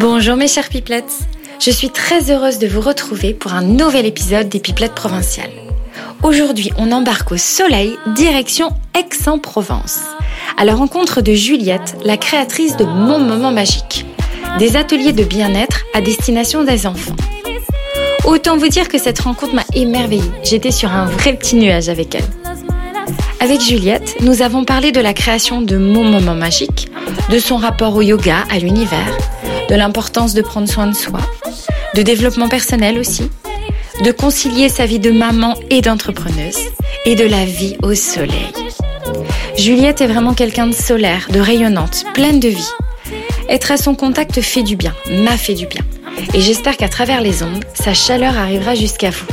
Bonjour mes chers pipelettes. Je suis très heureuse de vous retrouver pour un nouvel épisode des Pipelettes provinciales. Aujourd'hui, on embarque au soleil, direction Aix-en-Provence, à la rencontre de Juliette, la créatrice de Mon Moment Magique, des ateliers de bien-être à destination des enfants. Autant vous dire que cette rencontre m'a émerveillée. J'étais sur un vrai petit nuage avec elle. Avec Juliette, nous avons parlé de la création de Mon Moment Magique, de son rapport au yoga, à l'univers, de l'importance de prendre soin de soi, de développement personnel aussi, de concilier sa vie de maman et d'entrepreneuse, et de la vie au soleil. Juliette est vraiment quelqu'un de solaire, de rayonnante, pleine de vie. Être à son contact fait du bien, m'a fait du bien. Et j'espère qu'à travers les ondes, sa chaleur arrivera jusqu'à vous.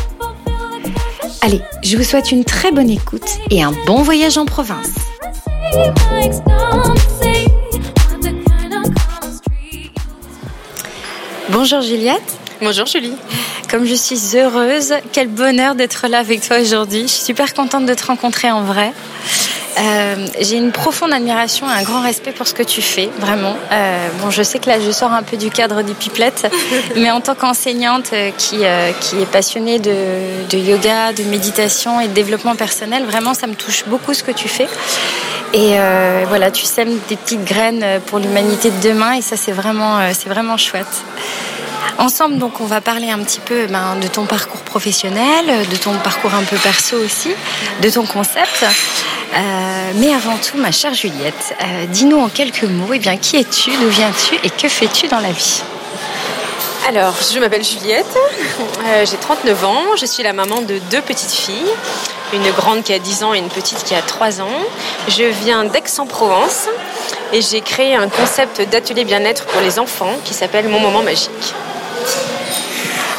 Allez, je vous souhaite une très bonne écoute et un bon voyage en province. Bonjour Juliette. Bonjour Julie. Comme je suis heureuse, quel bonheur d'être là avec toi aujourd'hui. Je suis super contente de te rencontrer en vrai. Euh, j'ai une profonde admiration et un grand respect pour ce que tu fais, vraiment. Euh, bon, je sais que là, je sors un peu du cadre du pipelette, mais en tant qu'enseignante euh, qui, euh, qui est passionnée de, de, yoga, de méditation et de développement personnel, vraiment, ça me touche beaucoup ce que tu fais. Et voilà, tu sèmes des petites graines pour l'humanité de demain, et ça, c'est vraiment, c'est vraiment chouette. Ensemble, donc, on va parler un petit peu ben, de ton parcours professionnel, de ton parcours un peu perso aussi, de ton concept. Euh, mais avant tout, ma chère Juliette, euh, dis-nous en quelques mots, eh bien, qui es-tu, d'où viens-tu et que fais-tu dans la vie? Alors, je m'appelle Juliette, euh, j'ai 39 ans, je suis la maman de deux petites filles, une grande qui a 10 ans et une petite qui a 3 ans. Je viens d'Aix-en-Provence et j'ai créé un concept d'atelier bien-être pour les enfants qui s'appelle Mon Moment Magique.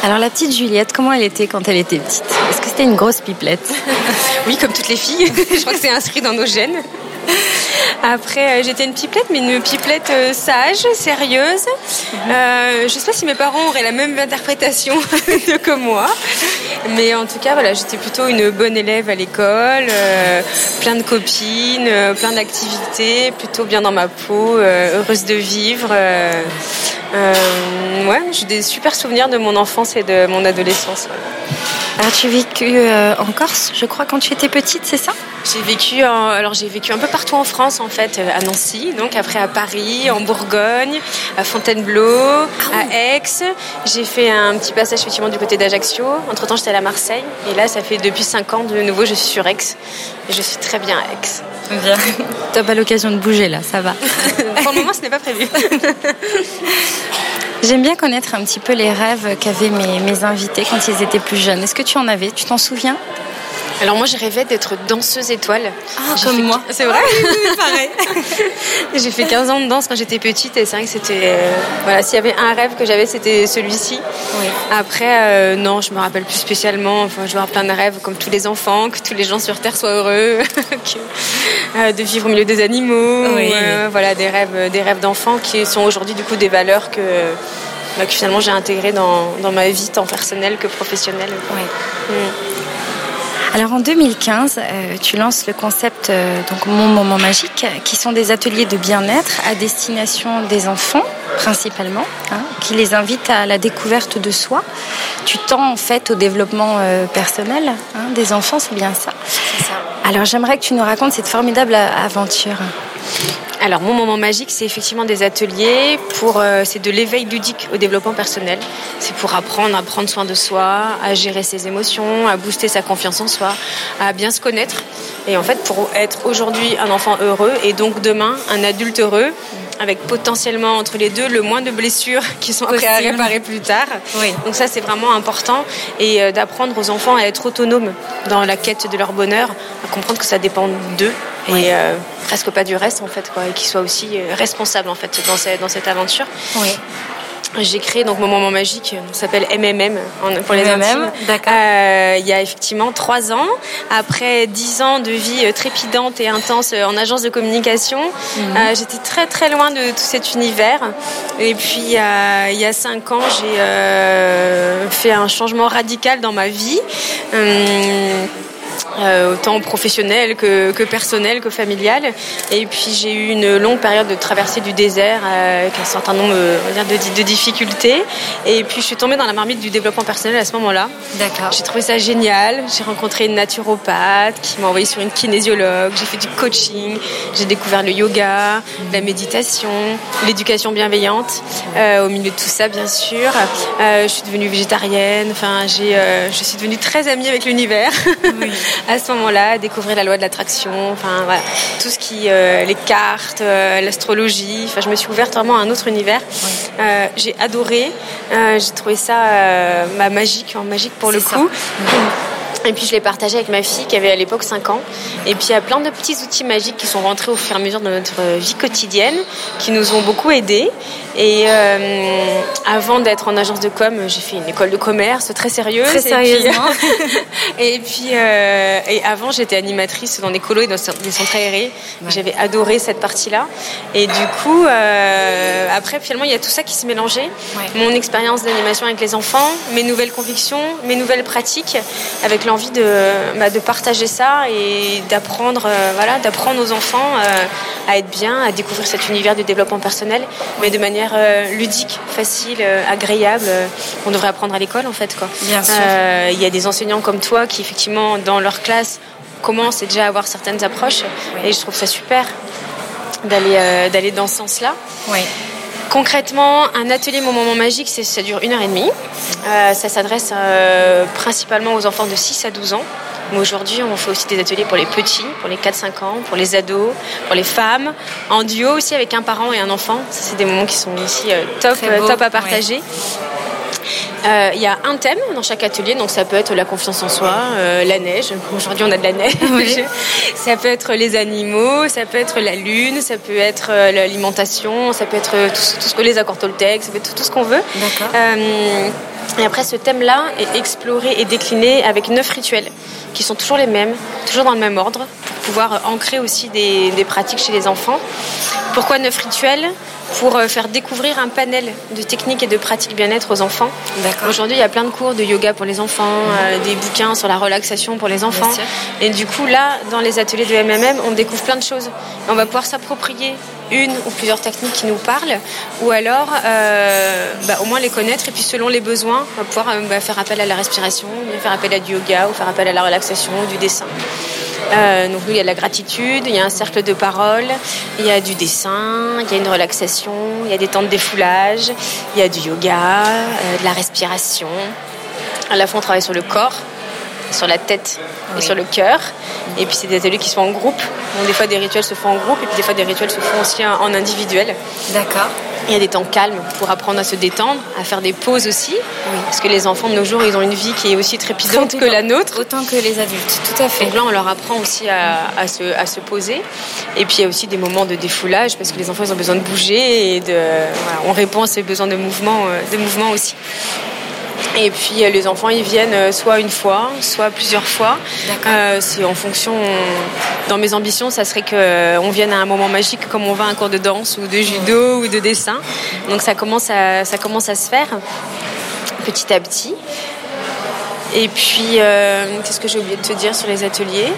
Alors la petite Juliette, comment elle était quand elle était petite? Est-ce que c'était une grosse pipelette? Oui, comme toutes les filles. Je crois que c'est inscrit dans nos gènes. Après, euh, j'étais une pipelette, mais une pipelette euh, sage, sérieuse. Euh, je ne sais pas si mes parents auraient la même interprétation que moi. Mais en tout cas, voilà, j'étais plutôt une bonne élève à l'école, euh, plein de copines, euh, plein d'activités, plutôt bien dans ma peau, heureuse de vivre. Ouais, j'ai des super souvenirs de mon enfance et de mon adolescence. Alors tu as vécu euh, en Corse, je crois, quand tu étais petite, c'est ça? J'ai vécu, en, alors j'ai vécu un peu partout en France en fait, euh, à Nancy, donc après à Paris, en Bourgogne, à Fontainebleau, ah à Aix. J'ai fait un petit passage effectivement du côté d'Ajaccio. Entre temps, j'étais à Marseille, et là, ça fait depuis 5 ans de nouveau, je suis sur Aix, et je suis très bien à Aix. Bien. T'as pas l'occasion de bouger là, ça va. Pour le moment, ce n'est pas prévu. J'aime bien connaître un petit peu les rêves qu'avaient mes, invités quand ils étaient plus jeunes. Est-ce que tu en avais? Tu t'en souviens? Alors moi, j'ai rêvé d'être danseuse étoile. Ah, comme moi. C'est vrai oui, pareil. j'ai fait 15 ans de danse quand j'étais petite et c'est vrai que c'était... Euh, voilà, s'il y avait un rêve que j'avais, c'était celui-ci. Oui. Après, euh, non, je me rappelle plus spécialement. Enfin, je vais avoir plein de rêves comme tous les enfants, que tous les gens sur Terre soient heureux, que, euh, de vivre au milieu des animaux. Oui. voilà, des rêves, des rêves d'enfants qui sont aujourd'hui du coup des valeurs que... Bah, que finalement j'ai intégrées dans, dans, ma vie tant personnelle que professionnelle. Oui. Mm. Alors en 2015, euh, tu lances le concept euh, donc Mon Moment Magique, qui sont des ateliers de bien-être à destination des enfants principalement, hein, qui les invitent à la découverte de soi. Tu tends en fait au développement euh, personnel hein, des enfants, c'est bien ça. ça. Alors j'aimerais que tu nous racontes cette formidable aventure. Alors mon moment magique, c'est effectivement des ateliers pour, euh, c'est de l'éveil ludique au développement personnel. C'est pour apprendre à prendre soin de soi, à gérer ses émotions, à booster sa confiance en soi, à bien se connaître. Et en fait, pour être aujourd'hui un enfant heureux et donc demain un adulte heureux, avec potentiellement entre les deux le moins de blessures qui sont après à réparer plus tard. Oui. Donc ça c'est vraiment important et euh, d'apprendre aux enfants à être autonomes dans la quête de leur bonheur, à comprendre que ça dépend d'eux Oui. et euh, presque pas du reste en fait quoi, et qu'ils soient aussi euh, responsables en fait dans cette, dans cette aventure. Oui. J'ai créé donc mon moment magique, on s'appelle MMM pour les MMM, d'accord. Euh, il y a effectivement trois ans, après dix ans de vie euh, trépidante et intense euh, en agence de communication, Mhm. euh, j'étais très très loin de tout cet univers. Et puis euh, il y a cinq ans, j'ai euh, fait un changement radical dans ma vie. Euh, autant professionnel que, que, personnel, que familial. Et puis j'ai eu une longue période de traversée du désert euh, avec un certain nombre de, de, difficultés. Et puis je suis tombée dans la marmite du développement personnel à ce moment-là. D'accord. J'ai trouvé ça génial. J'ai rencontré une naturopathe qui m'a envoyé sur une kinésiologue. J'ai fait du coaching. J'ai découvert le yoga, la méditation, l'éducation bienveillante. Euh, au milieu de tout ça, bien sûr, je suis devenue végétarienne. Enfin, j'ai, je suis devenue très amie avec l'univers. Oui. à ce moment-là, découvrir la loi de l'attraction, enfin voilà, tout ce qui, euh, les cartes, euh, l'astrologie. Enfin, je me suis ouverte vraiment à un autre univers. Euh, j'ai adoré. j'ai trouvé ça magique, magique pour le coup. Et puis je l'ai partagé avec ma fille qui avait à l'époque 5 ans. Et puis il y a plein de petits outils magiques qui sont rentrés au fur et à mesure de notre vie quotidienne, qui nous ont beaucoup aidés. Et euh, avant d'être en agence de com, j'ai fait une école de commerce très sérieuse. Très sérieusement. Et puis, euh, et avant j'étais animatrice dans des colos et dans des centres aérés. J'avais adoré cette partie-là. Et du coup, euh, après finalement il y a tout ça qui se mélangeait. Mon expérience d'animation avec les enfants, mes nouvelles convictions, mes nouvelles pratiques, avec envie de, bah, de partager ça et d'apprendre euh, voilà, d'apprendre aux enfants euh, à être bien, à découvrir cet univers du développement personnel, mais de manière euh, ludique, facile, agréable. On devrait apprendre à l'école en fait. Quoi. Bien sûr. Il y a des enseignants comme toi qui effectivement dans leur classe commencent déjà à avoir certaines approches et je trouve ça super d'aller d'aller dans ce sens-là. Oui. Concrètement, un atelier Mon Moment Magique, ça dure une heure et demie. Euh, ça s'adresse euh, principalement aux enfants de 6 à 12 ans. Mais aujourd'hui, on fait aussi des ateliers pour les petits, pour les 4-5 ans, pour les ados, pour les femmes, en duo aussi avec un parent et un enfant. C'est des moments qui sont aussi euh, top, top à partager. Il y a un thème dans chaque atelier, donc ça peut être la confiance en soi, euh, la neige. Aujourd'hui, on a de la neige. ça peut être les animaux, ça peut être la lune, ça peut être euh, l'alimentation, ça peut être tout, ce que les accords Toltec, ça peut être tout, ce qu'on veut. et après, ce thème-là est exploré et décliné avec neuf rituels qui sont toujours les mêmes, toujours dans le même ordre, pour pouvoir ancrer aussi des, des pratiques chez les enfants. Pourquoi neuf rituels? Pour euh, faire découvrir un panel de techniques et de pratiques bien-être aux enfants. Aujourd'hui, il y a plein de cours de yoga pour les enfants, euh, des bouquins sur la relaxation pour les enfants. Et du coup, là, dans les ateliers de MMM, on découvre plein de choses. on va pouvoir s'approprier une ou plusieurs techniques qui nous parlent, ou alors euh, bah, au moins les connaître et puis selon les besoins, on va pouvoir bah, faire appel à la respiration, faire appel à du yoga ou faire appel à la relaxation, du dessin. Euh, donc il y a de la gratitude, il y a un cercle de parole, il y a du dessin, il y a une relaxation, il y a des temps de défoulage, il y a du yoga, euh, de la respiration. À la fois on travaille sur le corps, sur la tête et sur le cœur. Et puis c'est des ateliers qui sont en groupe. Donc des fois des rituels se font en groupe et puis des fois des rituels se font aussi en individuel. D'accord. Il y a des temps calmes pour apprendre à se détendre, à faire des pauses aussi. Parce que les enfants de nos jours, ils ont une vie qui est aussi trépidante que la nôtre. Autant que les adultes, tout à fait. Donc là, on leur apprend aussi à, se, à se poser. Et puis il y a aussi des moments de défoulage parce que les enfants, ils ont besoin de bouger et de, on répond à ces besoins de mouvement, euh, de mouvement aussi. Et puis euh, les enfants, ils viennent euh, soit une fois, soit plusieurs fois. Euh, c'est en fonction. Dans mes ambitions, ça serait qu'on vienne à un moment magique comme on va à un cours de danse ou de judo ou de dessin. Donc ça commence à, ça commence à se faire petit à petit. Et puis, qu'est-ce que j'ai oublié de te dire sur les ateliers?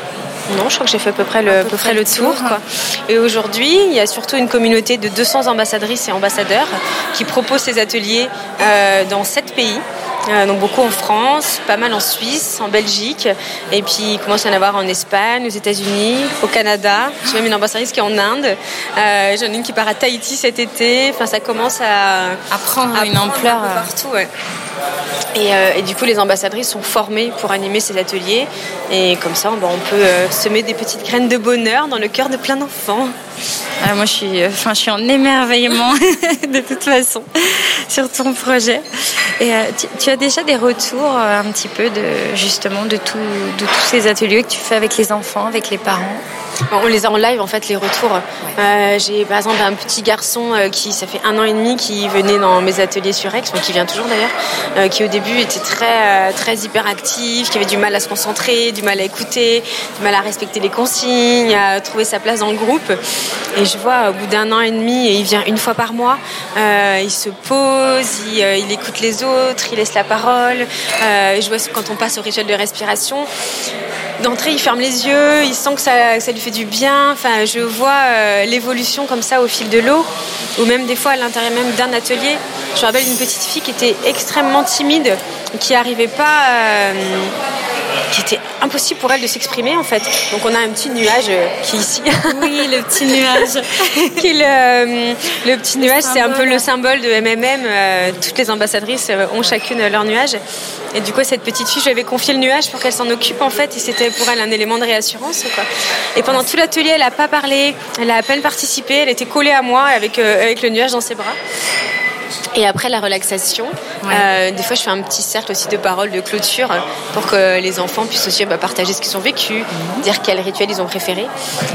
Non, je crois que j'ai fait à peu près le, peu près le tour. Quoi. Et aujourd'hui, il y a surtout une communauté de 200 ambassadrices et ambassadeurs qui proposent ces ateliers euh, dans sept pays. Euh, donc beaucoup en France, pas mal en Suisse, en Belgique, et puis il commence à y en avoir en Espagne, aux États-Unis, au Canada. J'ai même une ambassadrice qui est en Inde. Euh, J'en ai une qui part à Tahiti cet été. Enfin, ça commence à, à prendre une ampleur euh, partout. Ouais. Et, euh, et, du coup, les ambassadrices sont formées pour animer ces ateliers. Et comme ça, on peut euh, semer des petites graines de bonheur dans le cœur de plein d'enfants. Ah, moi, je suis, enfin, je suis en émerveillement de toute façon sur ton projet. Et euh, tu, as déjà des retours un petit peu de justement de tous ces ateliers que tu fais avec les enfants, avec les parents? On les a en live en fait les retours. J'ai par exemple un petit garçon qui ça fait un an et demi qui venait dans mes ateliers sur Aix, qui vient toujours d'ailleurs, qui au début était très très hyperactif, qui avait du mal à se concentrer, du mal à écouter, du mal à respecter les consignes, à trouver sa place dans le groupe. Et je vois au bout d'un an et demi, il vient une fois par mois, il se pose, il, écoute les autres, il laisse la parole. je vois quand on passe au rituel de respiration, d'entrée, il ferme les yeux, il sent que ça, ça lui fait du bien. Enfin, je vois euh, l'évolution comme ça au fil de l'eau, ou même des fois à l'intérieur même d'un atelier. Je me rappelle une petite fille qui était extrêmement timide, qui n'arrivait pas. Euh, qui était impossible pour elle de s'exprimer en fait. Donc on a un petit nuage euh, qui est ici. Oui, le petit nuage. qui le, le, petit nuage, c'est un peu le symbole de MMM. Euh, toutes les ambassadrices euh, ont chacune leur nuage. Et du coup, cette petite fille, je lui avais confié le nuage pour qu'elle s'en occupe en fait. Et c'était pour elle un élément de réassurance. Quoi. Et pendant tout l'atelier, elle n'a pas parlé, elle a à peine participé. Elle était collée à moi avec, avec le nuage dans ses bras. Et après la relaxation, euh, des fois je fais un petit cercle aussi de paroles de clôture pour que les enfants puissent aussi bah, partager ce qu'ils ont vécu, mhm. dire quel rituel ils ont préféré.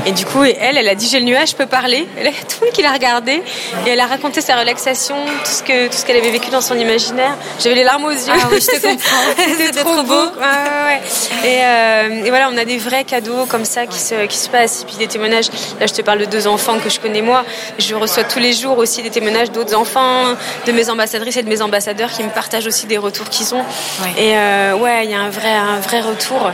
Et du coup, elle, elle a dit j'ai le nuage, je peux parler. Elle a tout le monde qui l'a regardé et elle a raconté sa relaxation, tout ce que tout ce qu'elle avait vécu dans son imaginaire. J'avais les larmes aux yeux. Ah oui, je te comprends. C'était trop, beau. Ouais, et, euh, et, voilà, on a des vrais cadeaux comme ça qui se qui se passent. Et puis des témoignages. Là, je te parle de deux enfants que je connais moi. Je reçois tous les jours aussi des témoignages d'autres enfants de mes ambassadrices et de mes ambassadeurs qui me partagent aussi des retours qu'ils ont. Et euh, ouais, il y a un vrai, un vrai retour.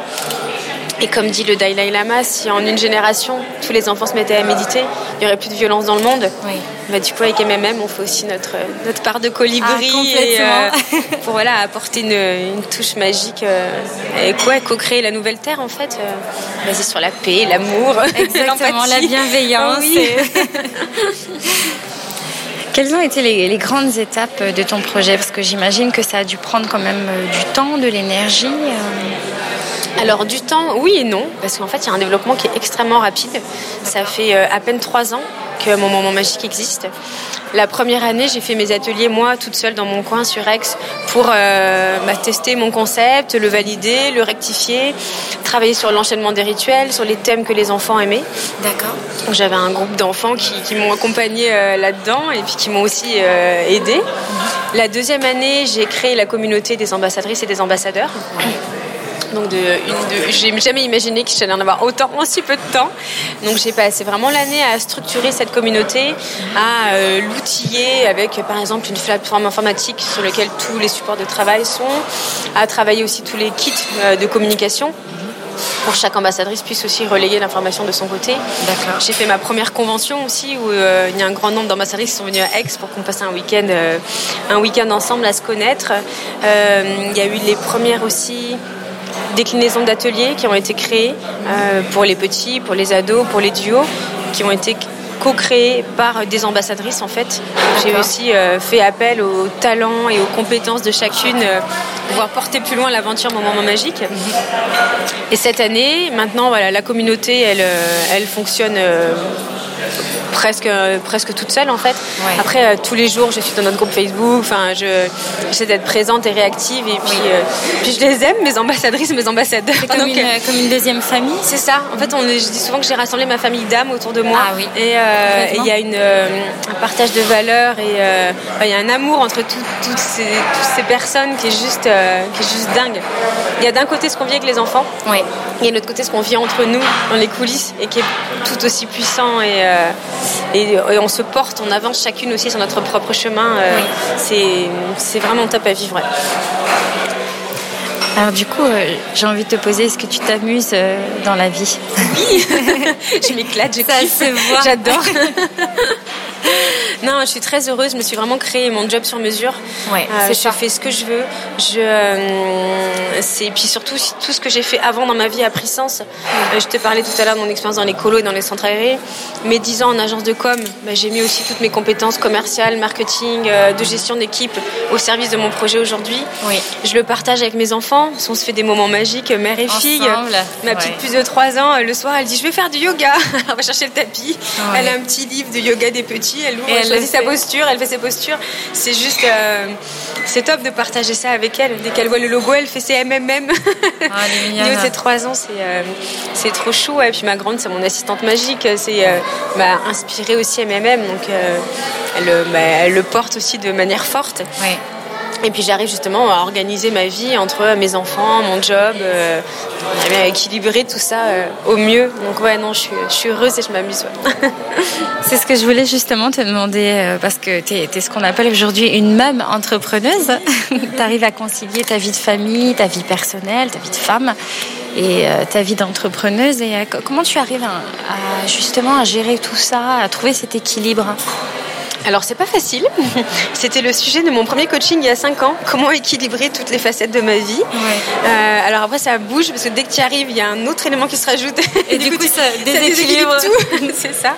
Et comme dit le Dalai Lama, si en une génération tous les enfants se mettaient à méditer, il n'y aurait plus de violence dans le monde. Oui. Bah, du coup, avec MMM, on fait aussi notre, notre part de colibri ah, euh, pour voilà, apporter une, touche magique euh, et quoi, co-créer la nouvelle terre en fait, basée sur la paix, l'amour, exactement, la bienveillance. Quelles ont été les, grandes étapes de ton projet? Parce que j'imagine que ça a dû prendre quand même euh, du temps, de l'énergie. Euh. Alors du temps, oui et non, parce qu'en fait il y a un développement qui est extrêmement rapide. Ça fait euh, à peine trois ans que mon moment magique existe. La première année, j'ai fait mes ateliers moi toute seule dans mon coin sur Aix pour euh, bah, tester mon concept, le valider, le rectifier, travailler sur l'enchaînement des rituels, sur les thèmes que les enfants aimaient. D'accord. J'avais un groupe d'enfants qui, m'ont accompagné euh, là-dedans et puis qui m'ont aussi euh, aidé. La deuxième année, j'ai créé la communauté des ambassadrices et des ambassadeurs. Donc de, j'ai jamais imaginé qu'il allait en avoir autant en si peu de temps. Donc j'ai passé vraiment l'année à structurer cette communauté, à euh, l'outiller avec par exemple une plateforme informatique sur laquelle tous les supports de travail sont, à travailler aussi tous les kits euh, de communication pour chaque ambassadrice puisse aussi relayer l'information de son côté. D'accord. J'ai fait ma première convention aussi où euh, il y a un grand nombre d'ambassadrices qui sont venues à Aix pour qu'on passe un week-end, un week-end ensemble à se connaître. il y a eu les premières aussi déclinaisons d'ateliers qui ont été créées euh, pour les petits, pour les ados, pour les duos, qui ont été co-créés par des ambassadrices en fait. J'ai aussi euh, fait appel aux talents et aux compétences de chacune euh, pour pouvoir porter plus loin l'aventure Mon Moment Magique. Et cette année, maintenant, voilà, la communauté, elle, elle fonctionne presque, presque toute seule en fait. Après, euh, tous les jours, je suis dans notre groupe Facebook. Enfin, je, j'essaie d'être présente et réactive. Et puis, euh, puis je les aime, mes ambassadrices, mes ambassadeurs. Comme, une, euh, comme une deuxième famille. C'est ça. En fait, on, je dis souvent que j'ai rassemblé ma famille d'âmes autour de moi. Ah, oui. Et il y a une, un partage de valeurs et il y a un amour entre toutes, ces, toutes ces personnes qui est juste, qui est juste dingue. Il y a d'un côté ce qu'on vit avec les enfants. Oui. Et de l'autre côté ce qu'on vit entre nous dans les coulisses et qui est tout aussi puissant et et, on se porte, on avance chacune aussi sur notre propre chemin. Euh, c'est vraiment top à vivre. Alors du coup, euh, j'ai envie de te poser, est-ce que tu t'amuses euh, dans la vie? Oui, je m'éclate, je kiffe, j'adore. non, je suis très heureuse. Je me suis vraiment créé mon job sur mesure. Ouais, euh, je fais ce que je veux. Je, euh, c'est puis surtout tout ce que j'ai fait avant dans ma vie a pris sens. Euh, je te parlais tout à l'heure de mon expérience dans les colos et dans les centres aérés. Mes 10 ans en agence de com, bah, j'ai mis aussi toutes mes compétences commerciales, marketing, de gestion d'équipe au service de mon projet aujourd'hui. Oui. Je le partage avec mes enfants. On se fait des moments magiques, mère et fille. Ma petite plus de 3 ans, le soir, elle dit je vais faire du yoga. elle va chercher le tapis. Elle a un petit livre de yoga des petits. Elle ouvre, et elle choisit sa posture, elle fait ses postures. C'est juste, euh, c'est top de partager ça avec elle. Dès qu'elle voit le logo, elle fait ses MMM. Oh, elle ses 3 ans, c'est euh, c'est trop chou. Et puis ma grande, c'est mon assistante magique. C'est euh, m'a inspirée aussi MMM, donc elle, bah, elle, le porte aussi de manière forte. Oui. Et puis j'arrive justement à organiser ma vie entre mes enfants, mon job, euh, à équilibrer tout ça euh, au mieux. Donc ouais, non, je suis, je suis heureuse et je m'amuse. C'est ce que je voulais justement te demander, euh, parce que tu es, ce qu'on appelle aujourd'hui une même entrepreneuse. tu arrives à concilier ta vie de famille, ta vie personnelle, ta vie de femme et euh, ta vie d'entrepreneuse. Et comment tu arrives à, justement à gérer tout ça, à trouver cet équilibre? Alors c'est pas facile. C'était le sujet de mon premier coaching il y a 5 ans. Comment équilibrer toutes les facettes de ma vie. Euh, alors après ça bouge parce que dès que tu arrives, il y a un autre élément qui se rajoute. Et, du, coup, ça déséquilibre tout. c'est ça.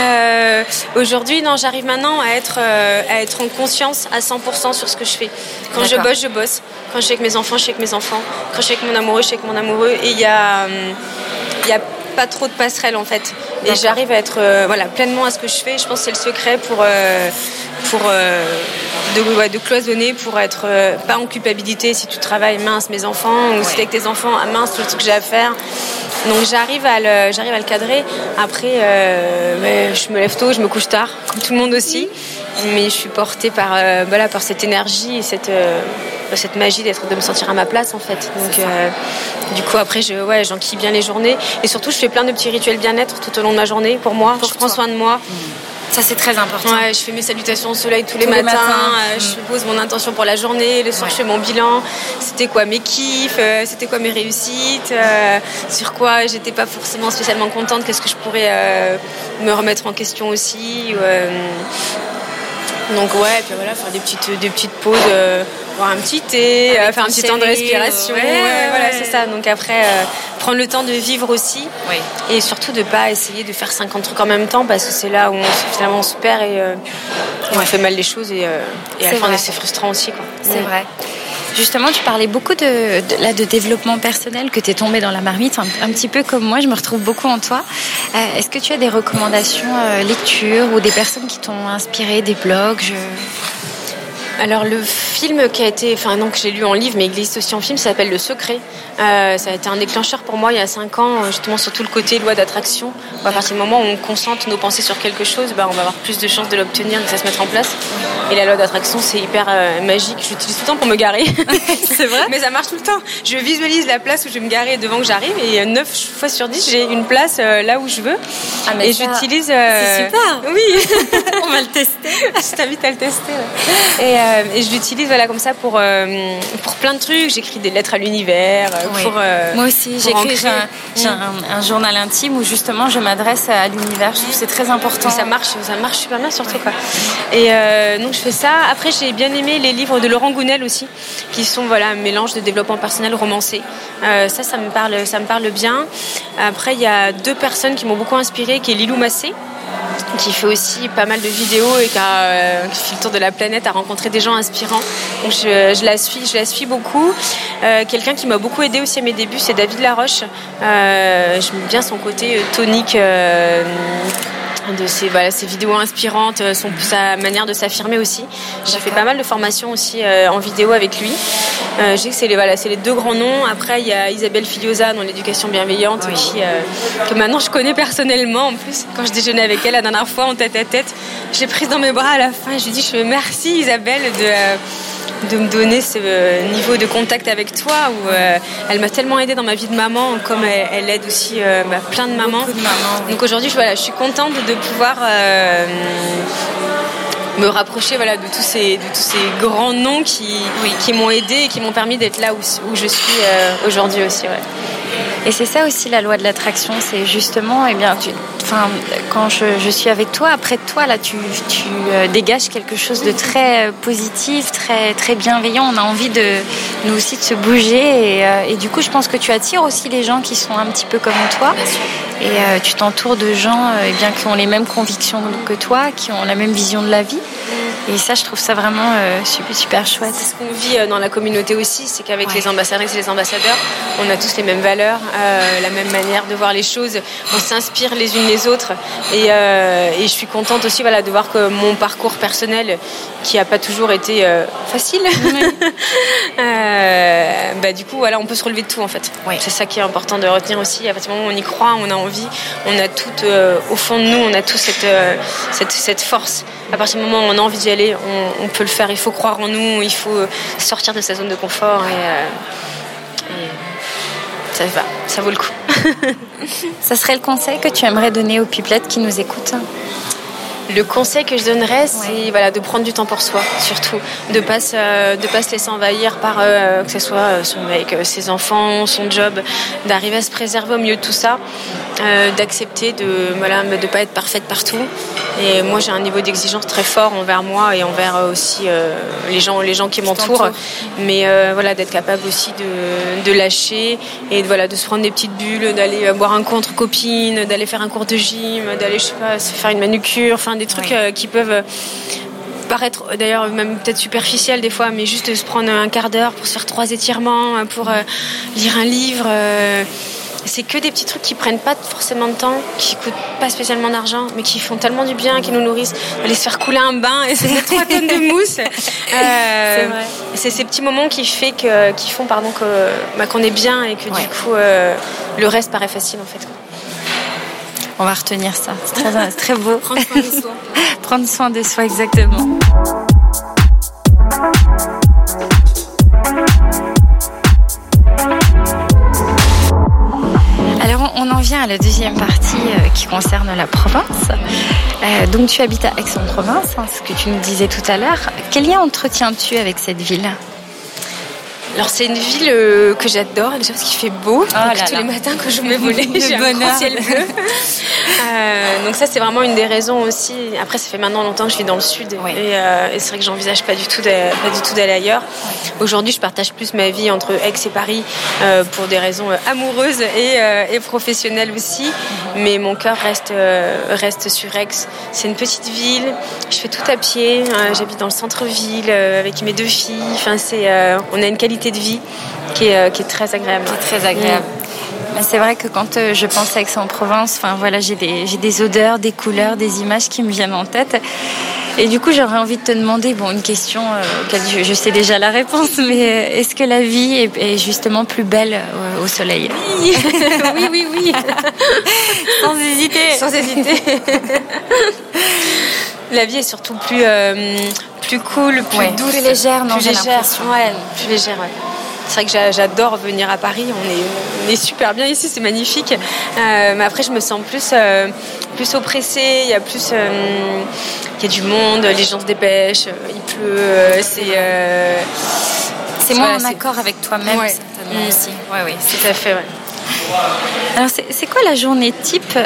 Euh, aujourd'hui, non, j'arrive maintenant à être euh, à être en conscience à 100% sur ce que je fais. Quand je bosse, je bosse. Quand je suis avec mes enfants, je suis avec mes enfants. Quand je suis avec mon amoureux, je suis avec mon amoureux. Et il y a il y a pas trop de passerelles en fait. Et j'arrive à être euh, voilà, pleinement à ce que je fais. Je pense que c'est le secret pour, euh, pour euh, de, de, cloisonner, pour être pas en culpabilité si tu travailles mince mes enfants ou si t'es avec tes enfants ah, mince tout ce que j'ai à faire. Donc j'arrive à le, j'arrive à le cadrer. Après, je me lève tôt, je me couche tard, comme tout le monde aussi. Mais je suis portée par, voilà, par cette énergie et cette cette magie d'être de me sentir à ma place en fait. Donc euh, du coup après je ouais j'enquille bien les journées et surtout je fais plein de petits rituels bien-être tout au long de ma journée pour moi. je prends soin de moi. Mmh. Ça, c'est très important. Ouais, je fais mes salutations au soleil tous, les, matins. Euh, je mmh. pose mon intention pour la journée. Le soir, je fais mon bilan. C'était quoi mes kiffs euh, C'était quoi mes réussites Sur quoi j'étais pas forcément spécialement contente Qu'est-ce que je pourrais me remettre en question aussi donc ouais, et puis voilà, faire des petites, des petites pauses, euh, boire un petit thé, euh, faire un petit temps de respiration. Ouais, voilà, c'est ça. Donc après, euh, prendre le temps de vivre aussi. Et surtout de pas essayer de faire 50 trucs en même temps parce que c'est là où on, finalement on se perd et, on fait mal les choses et, et à la fin c'est frustrant aussi. C'est vrai. Justement, tu parlais beaucoup de, de développement personnel, que tu es tombé dans la marmite, un, petit peu comme moi, je me retrouve beaucoup en toi. Euh, est-ce que tu as des recommandations euh, lecture ou des personnes qui t'ont inspiré, des blogs alors le film qui a été, enfin donc j'ai lu en livre mais il existe aussi en film, s'appelle Le Secret. Euh, ça a été un déclencheur pour moi il y a 5 ans, justement sur tout le côté loi d'attraction. À partir du moment où on concentre nos pensées sur quelque chose, bah, on va avoir plus de chances de l'obtenir que ça se mettre en place. Et la loi d'attraction c'est hyper euh, magique, j'utilise tout le temps pour me garer. c'est vrai Mais ça marche tout le temps. Je visualise la place où je vais me garer devant que j'arrive et 9 fois sur 10 j'ai une place euh, là où je veux. Ah, mais et j'utilise... C'est super Oui On va le tester. je t'invite à le tester. Et euh, et je l'utilise voilà comme ça pour euh, pour plein de trucs. J'écris des lettres à l'univers. Euh, pour Moi aussi, j'écris j'ai un, journal intime où justement je m'adresse à l'univers. Je trouve c'est très important. ça marche, ça marche super bien surtout quoi. Et donc je fais ça. Après j'ai bien aimé les livres de Laurent Gounel aussi, qui sont voilà un mélange de développement personnel romancé. ça, ça me parle, ça me parle bien. Après il y a deux personnes qui m'ont beaucoup inspiré, qui est Lilou Massé qui fait aussi pas mal de vidéos et qui, euh, fait le tour de la planète, a rencontré des gens inspirants. Je, la suis, je la suis beaucoup. Euh, quelqu'un qui m'a beaucoup aidé aussi à mes débuts, c'est David Laroche. Euh, J'aime bien son côté tonique de ses, voilà, ses vidéos inspirantes, euh, son, sa manière de s'affirmer aussi. J'ai fait pas mal de formations aussi euh, en vidéo avec lui. Euh, je sais que c'est les, voilà, les deux grands noms. Après, il y a Isabelle Filiosa dans l'éducation bienveillante, qui, que maintenant je connais personnellement. En plus, quand je déjeunais avec elle la dernière fois en tête à tête, j'ai prise dans mes bras à la fin. Je lui dis, je merci Isabelle de de me donner ce euh, niveau de contact avec toi où euh, elle m'a tellement aidée dans ma vie de maman comme elle, aide aussi euh, bah, plein de mamans. Donc aujourd'hui je, voilà, je suis contente de pouvoir me rapprocher voilà, de, tous ces, de tous ces grands noms qui, qui m'ont aidé et qui m'ont permis d'être là où, où, je suis aujourd'hui aussi. Ouais. Et c'est ça aussi la loi de l'attraction, c'est justement, eh bien, enfin, quand je, suis avec toi, après toi, là, tu, tu euh, dégages quelque chose de très euh, positif, très, très bienveillant. On a envie de, nous aussi, de se bouger. Et, euh, et, du coup, je pense que tu attires aussi les gens qui sont un petit peu comme toi. Et tu t'entoures de gens eh bien, qui ont les mêmes convictions que toi, qui ont la même vision de la vie. Et ça, je trouve ça vraiment super, super chouette. C'est ce qu'on vit dans la communauté aussi, c'est qu'avec les ambassadrices et les ambassadeurs, on a tous les mêmes valeurs, la même manière de voir les choses. On s'inspire les unes les autres. Et, et, je suis contente aussi voilà, de voir que mon parcours personnel, qui n'a pas toujours été facile, bah, du coup, voilà, on peut se relever de tout en fait. C'est ça qui est important de retenir aussi. À partir du moment où on y croit, on a envie, on a tout euh, au fond de nous, on a tout cette, euh, cette, cette, force. À partir du moment où on a envie d'y aller, on, peut le faire. Il faut croire en nous, il faut sortir de sa zone de confort et, euh, ça va, ça vaut le coup. ça serait le conseil que tu aimerais donner aux pipelettes qui nous écoutent le conseil que je donnerais, c'est voilà, de prendre du temps pour soi, surtout. De ne pas, de pas se laisser envahir par euh, que ce soit euh, son euh, ses enfants, son job, d'arriver à se préserver au milieu de tout ça, d'accepter de ne voilà, de pas être parfaite partout. Et moi, j'ai un niveau d'exigence très fort envers moi et envers aussi les, gens, les gens qui m'entourent. Mais voilà, d'être capable aussi de, de, lâcher et de, voilà, de se prendre des petites bulles, d'aller boire un coup entre copines, d'aller faire un cours de gym, d'aller, je sais pas, se faire une manucure, enfin des trucs euh, qui peuvent euh, paraître d'ailleurs même peut-être superficiels des fois, mais juste se prendre un quart d'heure pour se faire trois étirements, euh, pour lire un livre. C'est que des petits trucs qui prennent pas forcément de temps, qui coûtent pas spécialement d'argent, mais qui font tellement du bien, qui nous nourrissent. Aller se faire couler un bain et se mettre trois tonnes de mousse. c'est ces petits moments qui, fait que, qui font pardon, que, bah, qu'on est bien et que du coup le reste paraît facile en fait. On va retenir ça. C'est très, très beau. Prendre soin de soi. Prendre soin de soi, exactement. À la deuxième partie euh, qui concerne la Provence. Euh, donc tu habites à Aix-en-Provence, hein, ce que tu nous disais tout à l'heure. Quel lien entretiens-tu avec cette ville? Alors c'est une ville euh, que j'adore déjà parce qu'il fait beau. Oh tous les matins quand je me voler, j'ai un ciel bleu. Euh, donc ça c'est vraiment une des raisons aussi. Après ça fait maintenant longtemps que je vis dans le sud euh, et, c'est vrai que j'envisage pas du tout d'aller ailleurs. Aujourd'hui je partage plus ma vie entre Aix et Paris pour des raisons amoureuses et, professionnelles aussi. Mhm. Mais mon cœur reste reste sur Aix. C'est une petite ville. Je fais tout à pied. J'habite dans le centre-ville avec mes deux filles. Enfin c'est on a une qualité de vie qui est, euh, qui est très agréable. très agréable. Mm. C'est vrai que quand euh, je pense à Aix-en-Provence, enfin voilà, j'ai des, des odeurs, des couleurs, des images qui me viennent en tête. Et du coup, j'aurais envie de te demander, bon, une question euh, auquel je, sais déjà la réponse, mais est-ce que la vie est, justement plus belle au soleil? Oui, oui, oui, oui. Sans hésiter. Sans hésiter. la vie est surtout plus, plus cool, plus douce, plus légère, non, plus légère, ouais, plus légère, ouais. C'est vrai que j'adore venir à Paris. On est, on est super bien ici, c'est magnifique. Euh, mais après, je me sens plus, euh, plus oppressée. Il y a plus, euh, il y a du monde. Les gens se dépêchent. il pleut. c'est, c'est moins en accord avec toi-même certainement mm. aussi. Ouais, oui, tout à fait. Ouais. Alors, c'est quoi la journée type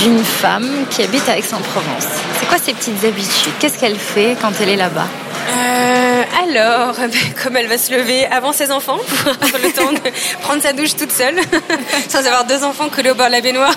d'une femme qui habite à Aix-en-Provence? C'est quoi ses petites habitudes? Qu'est-ce qu'elle fait quand elle est là-bas? Euh, alors, ben, comme elle va se lever avant ses enfants pour avoir le temps de prendre sa douche toute seule, sans avoir deux enfants collés au bord de la baignoire.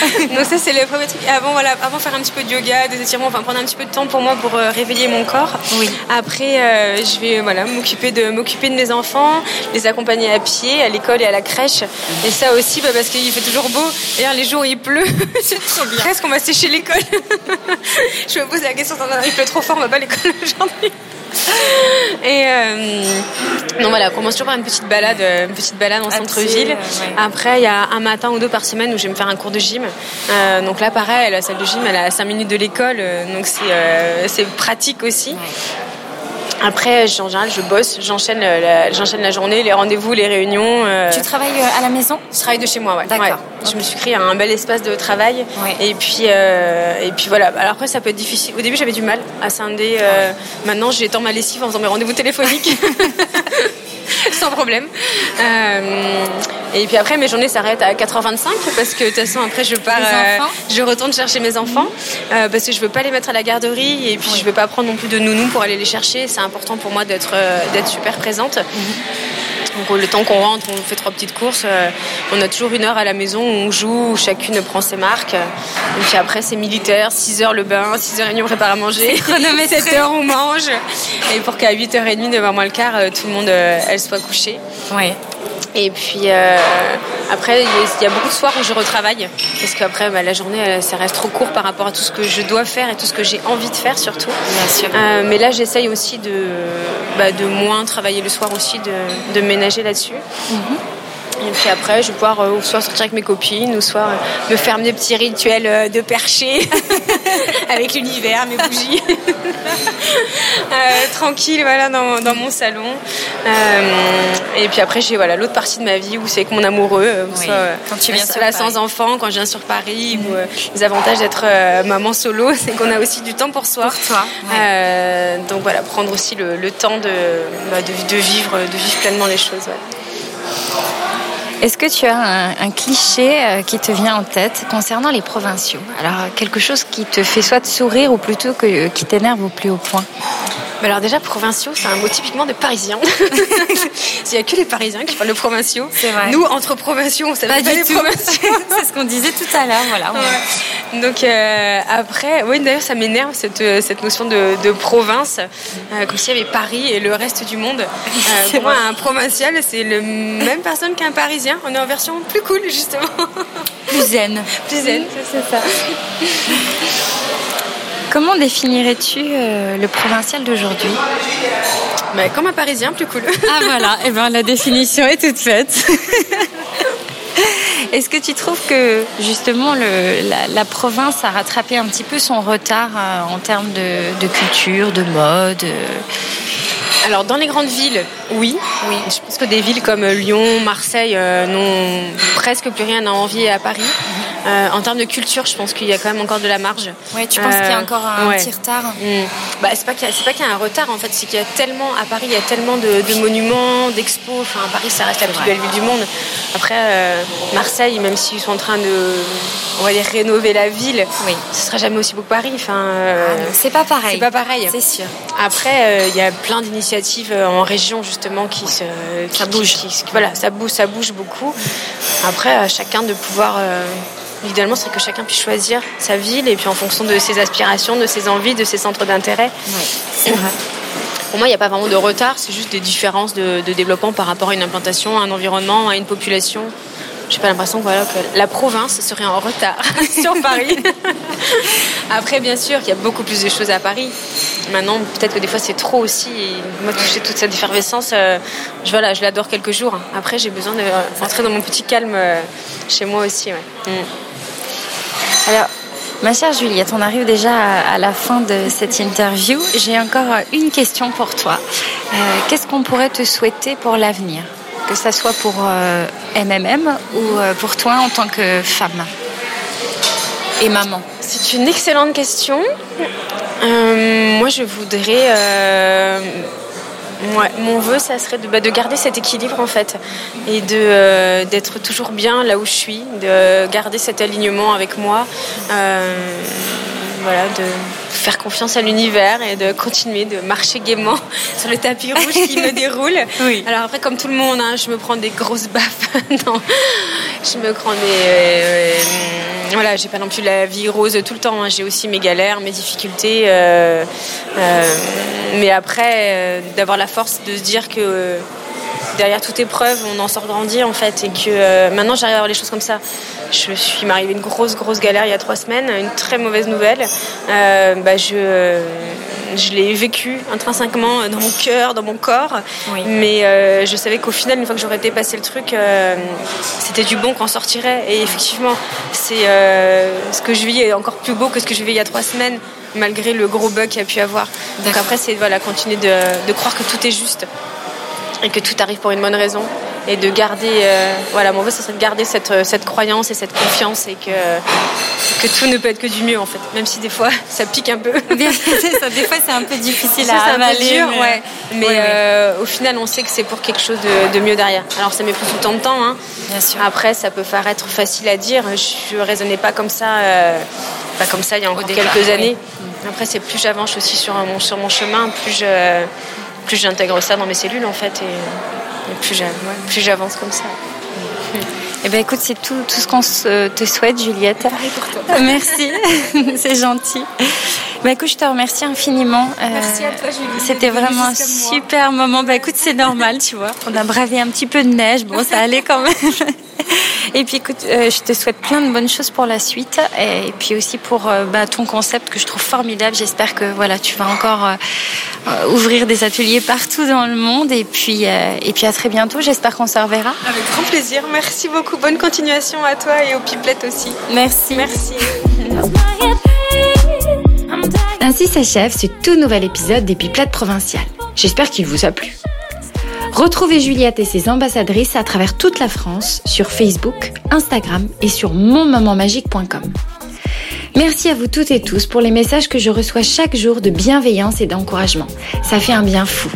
Donc ça c'est le premier truc. Avant voilà, avant faire un petit peu de yoga, des étirements, enfin prendre un petit peu de temps pour moi pour euh, réveiller mon corps. Oui. Après, euh, je vais voilà m'occuper de m'occuper de mes enfants, les accompagner à pied, à l'école et à la crèche. Et ça aussi, bah, parce qu'il fait toujours beau. D'ailleurs les jours où il pleut, c'est trop bien. Presque on va sécher l'école. je me pose la question, il pleut trop fort, on va pas à l'école aujourd'hui. Et euh, donc voilà, on commence toujours par une petite balade, euh, une petite balade en centre-ville. Après, il y a un matin ou deux par semaine où je vais me faire un cours de gym. Euh, donc là, pareil, la salle de gym, elle a 5 minutes de l'école, donc c'est pratique aussi. Après, en général, je bosse, j'enchaîne la, j'enchaîne la journée, les rendez-vous, les réunions. Tu travailles à la maison? Je travaille de chez moi, ouais. D'accord. Je me suis créé un bel espace de travail. Et puis, et puis voilà. Alors après, ça peut être difficile. Au début, j'avais du mal à scinder. maintenant, j'étends ma lessive en faisant mes rendez-vous téléphoniques. Sans problème. Euh, et puis après, mes journées s'arrêtent à 4h25 parce que de toute façon, après, je pars, euh, je retourne chercher mes enfants euh, parce que je veux pas les mettre à la garderie et puis je veux pas prendre non plus de nounou pour aller les chercher. C'est important pour moi d'être d'être super présente. Donc le temps qu'on rentre, on fait trois petites courses. Euh, on a toujours une heure à la maison où on joue, où chacune prend ses marques. Et puis après, c'est militaire, 6 heures le bain, 6 h 30 on prépare à manger, 7 heures on mange. Et pour qu'à 8h30, 9h moins le quart, euh, tout le monde euh, elle soit couchée. Ouais. Et puis après, il y a beaucoup de soirs où je retravaille. Parce qu'après, bah, la journée, ça reste trop court par rapport à tout ce que je dois faire et tout ce que j'ai envie de faire surtout. Bien sûr. mais là, j'essaye aussi de, bah, de moins travailler le soir aussi, de, de ménager là-dessus. Mhm. Et puis après, je vais pouvoir euh, soit sortir avec mes copines, ou soit euh, me faire des petits rituels euh, de percher avec l'univers, mes bougies. tranquille, voilà, dans, dans mon salon. et puis après, j'ai voilà, l'autre partie de ma vie où c'est avec mon amoureux. quand tu viens sur sans enfant, quand je viens sur Paris, ou les avantages d'être maman solo, c'est qu'on a aussi du temps pour soi. Pour toi. donc voilà, prendre aussi le, temps de, bah, de, vivre, de vivre pleinement les choses. Est-ce que tu as un, cliché euh, qui te vient en tête concernant les provinciaux? Alors, quelque chose qui te fait soit sourire ou plutôt qui t'énerve au plus haut point? Alors déjà, provinciaux, c'est un mot typiquement de Parisiens. Il n'y a que les Parisiens qui parlent de provinciaux. Vrai. Nous, entre provinciaux, on ne pas, pas les provinciaux. c'est ce qu'on disait tout à l'heure. Voilà. Donc euh, après, oui, d'ailleurs, ça m'énerve cette, euh, cette notion de, de province, euh, comme s'il y avait Paris et le reste du monde. pour moi, un provincial, c'est le même personne qu'un Parisien. On est en version plus cool, justement. Plus zen. Plus zen, c'est ça. Comment définirais-tu euh, le provincial d'aujourd'hui? Bah, Comme un Parisien, plus cool. ah voilà, et eh ben, la définition est toute faite. Est-ce que tu trouves que justement le, la, province a rattrapé un petit peu son retard euh, en termes de, culture, de mode euh? alors dans les grandes villes, oui. oui. Je pense que des villes comme Lyon, Marseille n'ont presque plus rien à envier à Paris. Euh, en termes de culture, je pense qu'il y a quand même encore de la marge. Ouais, tu penses qu'il y a encore un petit retard mm. bah, C'est pas qu'il y, a un retard en fait, c'est qu'il y a tellement, à Paris, il y a tellement de, monuments, d'expos. Enfin, Paris, ça reste la plus belle ville du monde. Après, euh, Marseille, même s'ils sont en train de, on va dire, rénover la ville, oui. ce sera jamais aussi beau que Paris. Enfin, euh, ah, c'est pas pareil. C'est pas pareil. C'est sûr. Après, il y a plein d'initiatives en région justement qui se, ça bouge. voilà, ça bouge, ça bouge beaucoup. Après, à chacun de pouvoir Idéalement, c'est que chacun puisse choisir sa ville et puis en fonction de ses aspirations, de ses envies, de ses centres d'intérêt. c'est vrai. Pour moi, il n'y a pas vraiment de retard, c'est juste des différences de, développement par rapport à une implantation, à un environnement, à une population. J'ai pas l'impression voilà, que la province serait en retard sur Paris. Après, bien sûr, il y a beaucoup plus de choses à Paris. Maintenant, peut-être que des fois, c'est trop aussi. moi, toucher toute cette effervescence, euh, je, voilà, je l'adore quelques jours. Après, j'ai besoin de rentrer dans mon petit calme euh, chez moi aussi. Ouais. Mm. Alors, ma chère Juliette, on arrive déjà à la fin de cette interview. J'ai encore une question pour toi. Euh, qu'est-ce qu'on pourrait te souhaiter pour l'avenir? Que ce soit pour MMM ou euh, pour toi en tant que femme et maman? C'est une excellente question. moi, je voudrais mon vœu, ça serait de, bah, de, garder cet équilibre en fait et de euh, d'être toujours bien là où je suis, de garder cet alignement avec moi, euh, voilà, de faire confiance à l'univers et de continuer de marcher gaiement sur le tapis rouge qui me déroule. Alors après, comme tout le monde, hein, je me prends des grosses baffes. non, je me prends des euh, voilà, j'ai pas non plus la vie rose tout le temps. Hein. J'ai aussi mes galères, mes difficultés. Euh, euh, mais après, euh, d'avoir la force de se dire que derrière toute épreuve, on en sort grandi en fait, et que maintenant j'arrive à voir les choses comme ça. Je suis m'arrivé une grosse grosse galère il y a trois semaines, une très mauvaise nouvelle. bah, je je l'ai vécu intrinsèquement dans mon cœur, dans mon corps. Mais euh, je savais qu'au final, une fois que j'aurais dépassé le truc, euh, c'était du bon qu'on sortirait. Et effectivement, c'est euh, ce que je vis est encore plus beau que ce que je vivais il y a trois semaines, malgré le gros bug qu'il y a pu avoir. Donc après, c'est voilà, continuer de, de croire que tout est juste et que tout arrive pour une bonne raison et de garder voilà mon vœu ce serait de garder cette, cette croyance et cette confiance et que que tout ne peut être que du mieux en fait, même si des fois ça pique un peu. ça, des fois c'est un peu difficile à avaler. Dur, mais, ouais. mais euh, au final on sait que c'est pour quelque chose de, mieux derrière. Alors ça met plus temps de temps. Hein. Bien sûr. Après ça peut paraître facile à dire. Je ne raisonnais pas comme ça, euh, pas comme ça il y a encore quelques années. Après c'est plus j'avance aussi sur mon, sur mon chemin, plus je, plus j'intègre ça dans mes cellules en fait. Et, plus j'avance comme ça. Eh ben écoute, c'est tout, tout ce qu'on te souhaite, Juliette. Merci, c'est gentil. Bah écoute, je te remercie infiniment. Euh, Merci à toi, Julie. C'était vraiment un super moment. Bah écoute, c'est normal, tu vois. On a bravé un petit peu de neige. Bon, ça allait quand même. Et puis écoute, euh, je te souhaite plein de bonnes choses pour la suite et puis aussi pour euh, bah, ton concept que je trouve formidable. J'espère que voilà, tu vas encore ouvrir des ateliers partout dans le monde et puis et puis à très bientôt. J'espère qu'on se reverra. Avec grand plaisir. Merci beaucoup. Bonne continuation à toi et aux pipelettes aussi. Merci. Merci. Ainsi s'achève ce tout nouvel épisode des Pipelettes provinciales. J'espère qu'il vous a plu. Retrouvez Juliette et ses ambassadrices à travers toute la France sur Facebook, Instagram et sur monmomentmagique.com. Merci à vous toutes et tous pour les messages que je reçois chaque jour de bienveillance et d'encouragement. Ça fait un bien fou.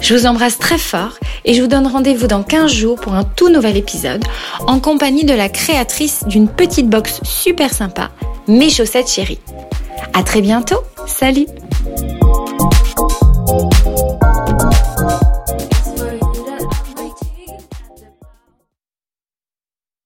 Je vous embrasse très fort et je vous donne rendez-vous dans 15 jours pour un tout nouvel épisode en compagnie de la créatrice d'une petite box super sympa, Mes chaussettes chéries. À très bientôt. Salut